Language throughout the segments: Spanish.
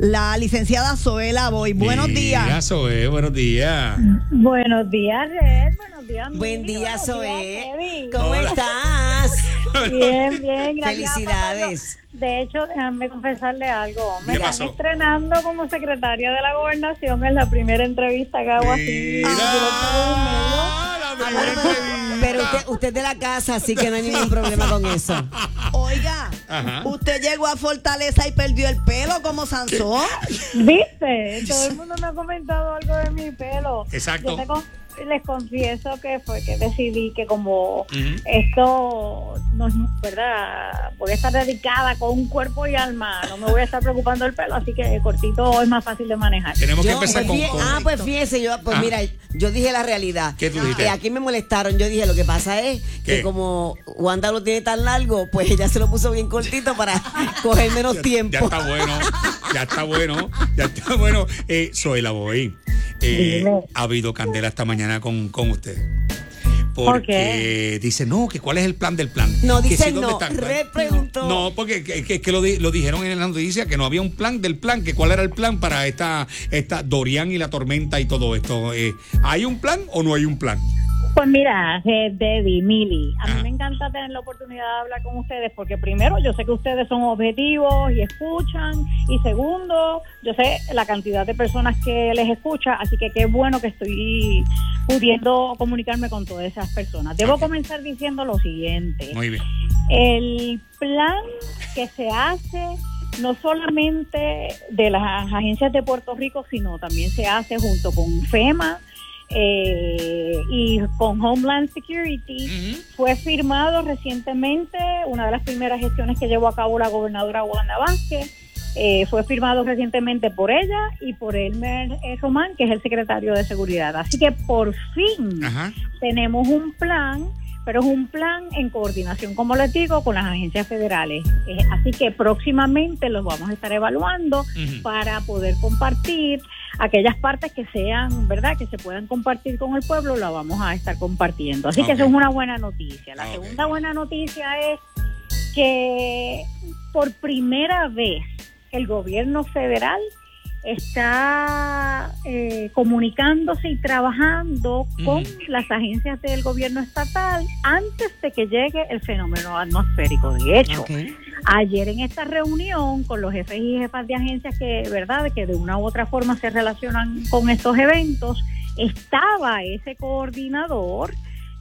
la licenciada Zoela Boy. Buenos días. Mira, Zoe, buenos días. Buenos días, Red. Buenos días, Buen día, Zoe. días. ¿Cómo Hola. estás? Bien, bien, gracias. Felicidades. De hecho, déjame confesarle algo. Me ¿Qué están pasó? estrenando como secretaria de la gobernación en la primera entrevista que hago así. Pero, usted, usted es de la casa, así que no hay ningún problema con eso. Oiga, Ajá. usted llegó a Fortaleza y perdió el pelo como Sansón. ¿Viste? Todo el mundo me ha comentado algo de mi pelo. Exacto. Yo te con- les confieso que fue que decidí que como esto no es verdad, voy a estar dedicada con un cuerpo y alma, no me voy a estar preocupando del pelo, así que cortito es más fácil de manejar. Tenemos que empezar pues, con, con- ah, pues fíjese, yo, pues Ah. mira, yo dije la realidad. ¿Qué tú dijiste? Eh, aquí me molestaron, yo dije, lo que pasa es ¿Qué? que como Wanda lo tiene tan largo, pues ella se lo puso bien cortito para coger menos Ya- tiempo. Ya está bueno, ya está bueno, ya está bueno. Eh, soy la voy. Eh, ha habido candela esta mañana con, con usted. ¿Por Porque dice, no, que cuál es el plan del plan. No, dice sí, ¿dónde no, repreguntó. No, porque que, que- que lo, di- lo dijeron en la noticia, que no había un plan del plan, que cuál era el plan para esta, esta Dorian y la tormenta y todo esto. Eh, ¿Hay un plan o no hay un plan? Pues mira, eh, Debbie, Mili, a Ajá. mí me encanta tener la oportunidad de hablar con ustedes porque primero yo sé que ustedes son objetivos y escuchan y segundo yo sé la cantidad de personas que les escucha, así que qué bueno que estoy pudiendo comunicarme con todas esas personas. Debo comenzar diciendo lo siguiente. Muy bien. El plan que se hace no solamente de las agencias de Puerto Rico, sino también se hace junto con FEMA eh, y con Homeland Security. Fue firmado recientemente, una de las primeras gestiones que llevó a cabo la gobernadora Wanda Vázquez. eh, fue firmado recientemente por ella y por Elmer eh, Román, que es el secretario de Seguridad. Así que por fin Ajá. tenemos un plan, pero es un plan en coordinación, como les digo, con las agencias federales. Eh, así que próximamente los vamos a estar evaluando para poder compartir aquellas partes que sean, ¿verdad?, que se puedan compartir con el pueblo, la vamos a estar compartiendo. Así que eso es una buena noticia. La Ok. segunda buena noticia es que por primera vez el gobierno federal está eh, comunicándose y trabajando con las agencias del gobierno estatal antes de que llegue el fenómeno atmosférico. De hecho. Ayer en esta reunión con los jefes y jefas de agencias que, verdad, que de una u otra forma se relacionan con estos eventos, estaba ese coordinador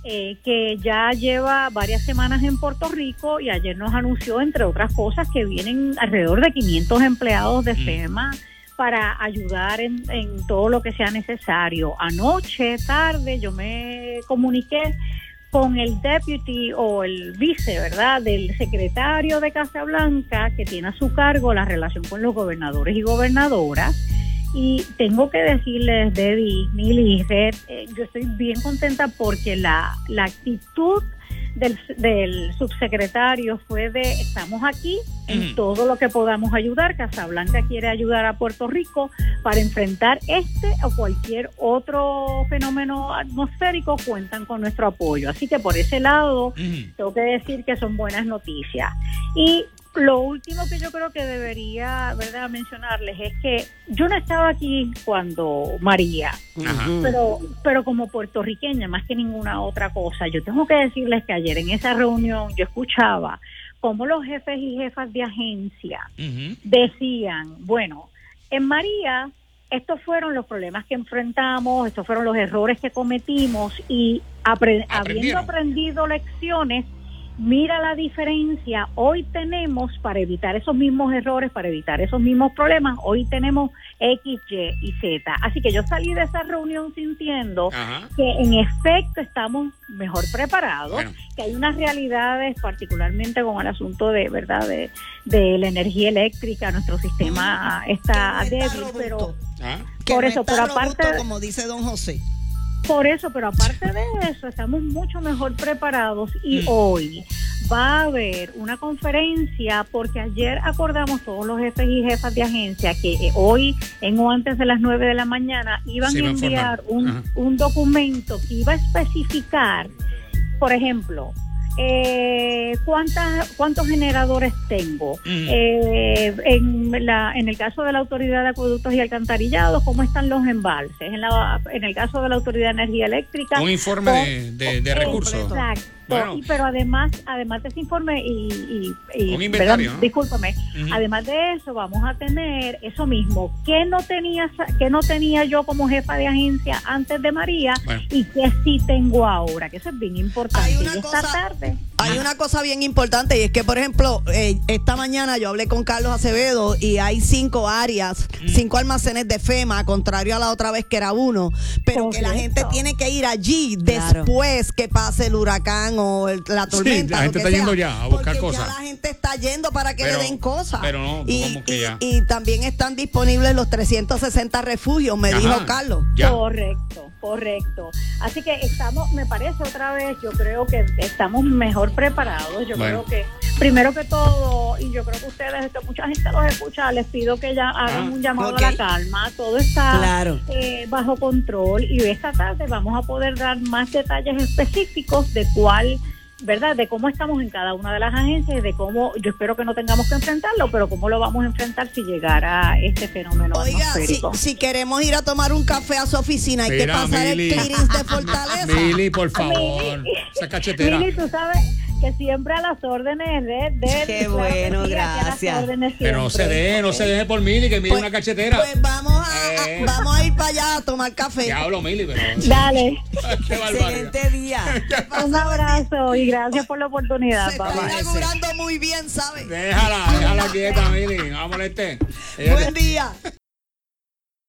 eh, que ya lleva varias semanas en Puerto Rico y ayer nos anunció, entre otras cosas, que vienen alrededor de 500 empleados de Mm. FEMA para ayudar en, en todo lo que sea necesario. Anoche, tarde, yo me comuniqué con el deputy o el vice, ¿verdad?, del secretario de Casa Blanca que tiene a su cargo la relación con los gobernadores y gobernadoras. Y tengo que decirles, Debbie, Mili y Red, eh, yo estoy bien contenta porque la, la actitud del, del subsecretario fue de estamos aquí en todo lo que podamos ayudar. Casablanca quiere ayudar a Puerto Rico para enfrentar este o cualquier otro fenómeno atmosférico, cuentan con nuestro apoyo. Así que por ese lado, tengo que decir que son buenas noticias. Y lo último que yo creo que debería verdad mencionarles es que yo no estaba aquí cuando María, Ajá. Pero pero como puertorriqueña más que ninguna otra cosa, yo tengo que decirles que ayer en esa reunión yo escuchaba cómo los jefes y jefas de agencia decían, bueno, en María estos fueron los problemas que enfrentamos, estos fueron los errores que cometimos y apre- habiendo aprendido lecciones, mira la diferencia, hoy tenemos para evitar esos mismos errores, para evitar esos mismos problemas, hoy tenemos X, Y y Z. Así que yo salí de esa reunión sintiendo Ajá. que en efecto estamos mejor preparados, Bueno. que hay unas realidades, particularmente con el asunto de verdad de, de la energía eléctrica, nuestro sistema está Que no está débil, pero. Ah. Que por no eso, está pero aparte- robusto, como dice don José. Por eso, pero aparte de eso, estamos mucho mejor preparados y Mm. hoy va a haber una conferencia porque ayer acordamos todos los jefes y jefas de agencia que eh, hoy en o antes de las 9 de la mañana iban a enviar un, un documento que iba a especificar, por ejemplo, eh, ¿cuántas, ¿cuántos generadores tengo? Mm. Eh, en, la, en el caso de la Autoridad de Acueductos y Alcantarillados, ¿cómo están los embalses? En, la, en el caso de la Autoridad de Energía Eléctrica. Un informe de, de- recursos. Exacto. Bueno. Y- pero además, además de ese informe y, y- y- Un inventario, ¿verdad? ¿no? discúlpame, además de eso vamos a tener eso mismo, que no tenía que no tenía yo como jefa de agencia antes de María Bueno. y que sí tengo ahora, que eso es bien importante. Hay una y esta cosa- tarde Hay una cosa bien importante y es que, por ejemplo, eh, esta mañana yo hablé con Carlos Acevedo y hay cinco áreas, Mm. cinco almacenes de FEMA, contrario a la otra vez que era uno, pero que la gente tiene que ir allí Claro. después que pase el huracán o el- la tormenta. la lo gente que está yendo ya a buscar cosas. Ya la gente está yendo para que Pero- le den cosas. pero no, y, ¿cómo que y- ya? y también están disponibles los 360 refugios, me Ajá. dijo Carlos. Ya. Correcto, correcto. Así que estamos, me parece otra vez, yo creo que estamos mejor preparados. Yo Bueno. creo que, primero que todo, y yo creo que ustedes, esto, mucha gente los escucha, les pido que ya hagan Ah, un llamado a la calma. Todo está Claro. eh, bajo control y esta tarde vamos a poder dar más detalles específicos de cuál. ¿Verdad? De cómo estamos en cada una de las agencias y de cómo, yo espero que no tengamos que enfrentarlo, pero cómo lo vamos a enfrentar si llegara este fenómeno Oiga, si, atmosférico. si queremos ir a tomar un café a su oficina, hay que pasar Mili. el clearance de Fortaleza. Mili, por favor. Mili. Esa cachetera. Mili, tú sabes que siempre a las órdenes de... de Qué que bueno, gracias. órdenes Pero no se deje, no se deje por Mili, que Mili es Pues- una cachetera. Pues vamos a, a- Eh. vamos a ir para allá a tomar café. Diablo, Mili, pero. Dale, Qué. Excelente día. un abrazo y gracias por la oportunidad. Se Bye, está inaugurando muy bien, ¿sabes? Déjala, déjala quieta, Mili. No moleste. Buen día.